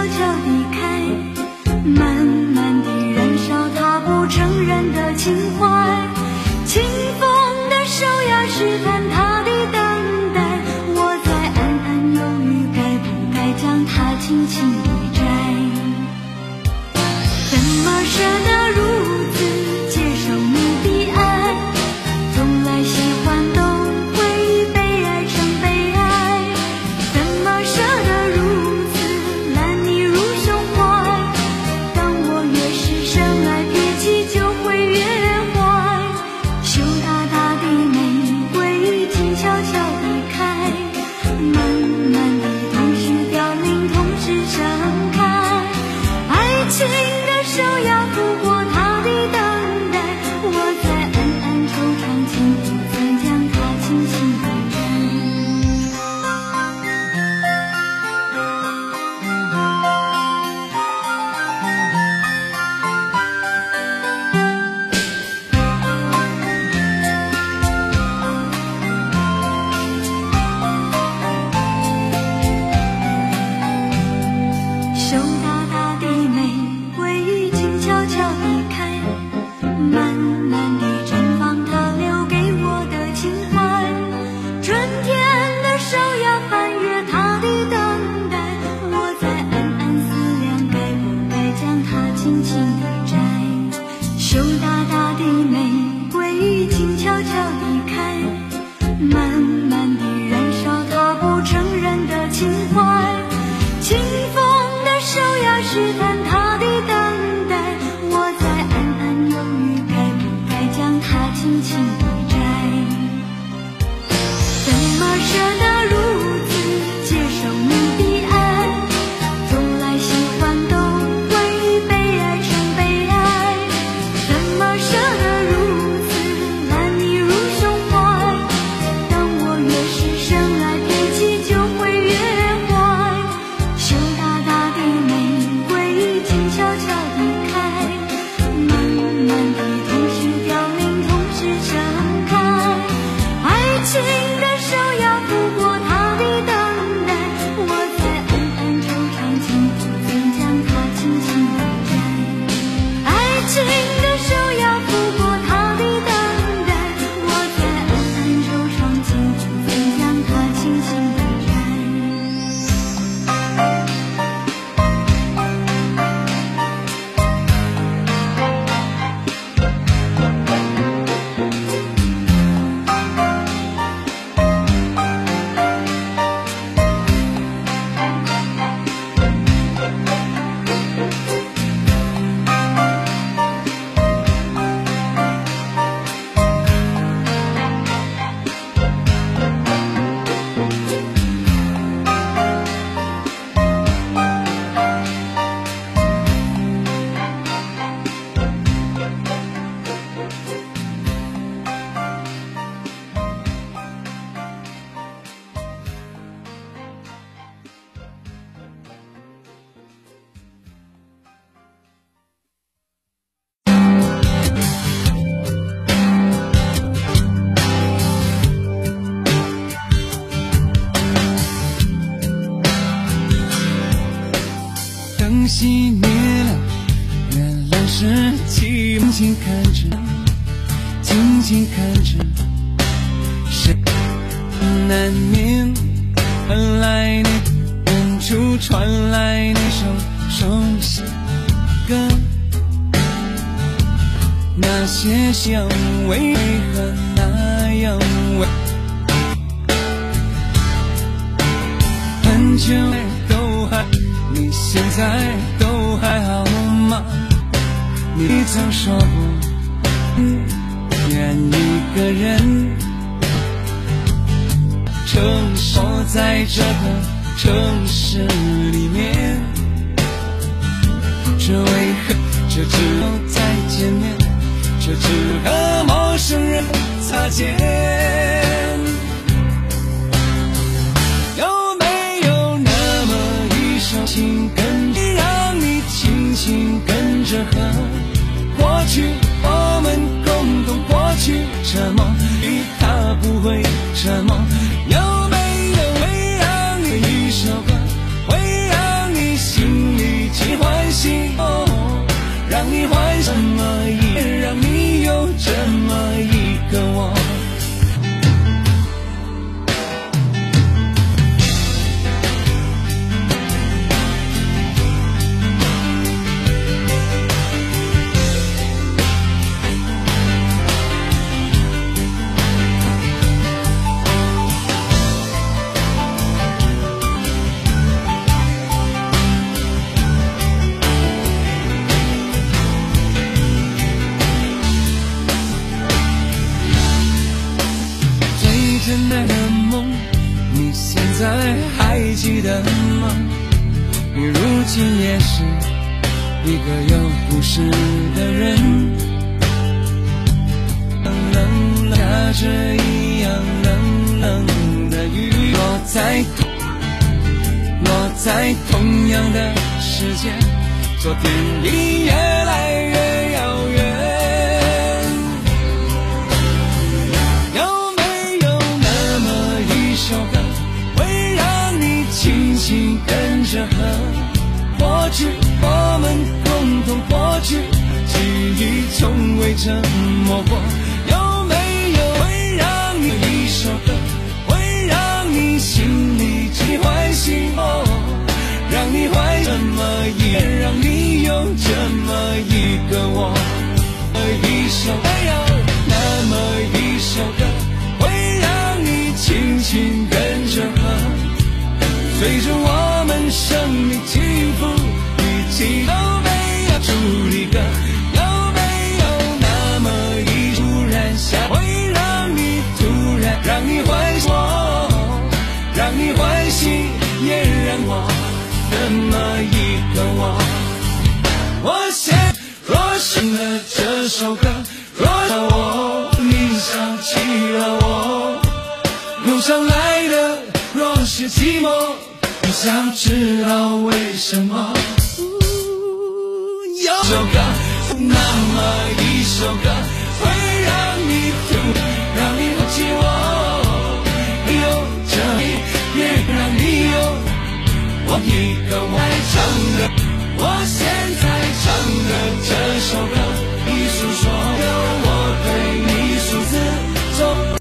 悄悄。静静看着静静看着谁难免会来的远处传来一首熟悉的歌那些香味为何那样味很久都还你现在都你曾说过，愿一个人承受在这个城市里面，这为何，这只够再见面，这只和陌生人擦肩，有没有那么一首情歌，让你轻轻跟着和。noite 最真爱的梦，你现在还记得吗？你如今也是一个有故事的人，冷冷下着一样冷冷的雨，落在落在同样的时间，昨天已越来越轻轻跟着和？过去我们共同过去，记忆从未沉默过。有没有会让你一首歌，会让你心里起欢喜哦？让你怀这么一，让你有这么一个我，一首随着我们生命起伏，一起都没有主题歌？有没有那么一突然想，会让你突然让你欢喜我，让你欢喜，也让我那么一个我。我现若醒了这首歌，若我你想起了我，涌上来的若是寂寞，想知道为什么。有首歌，那么一首歌，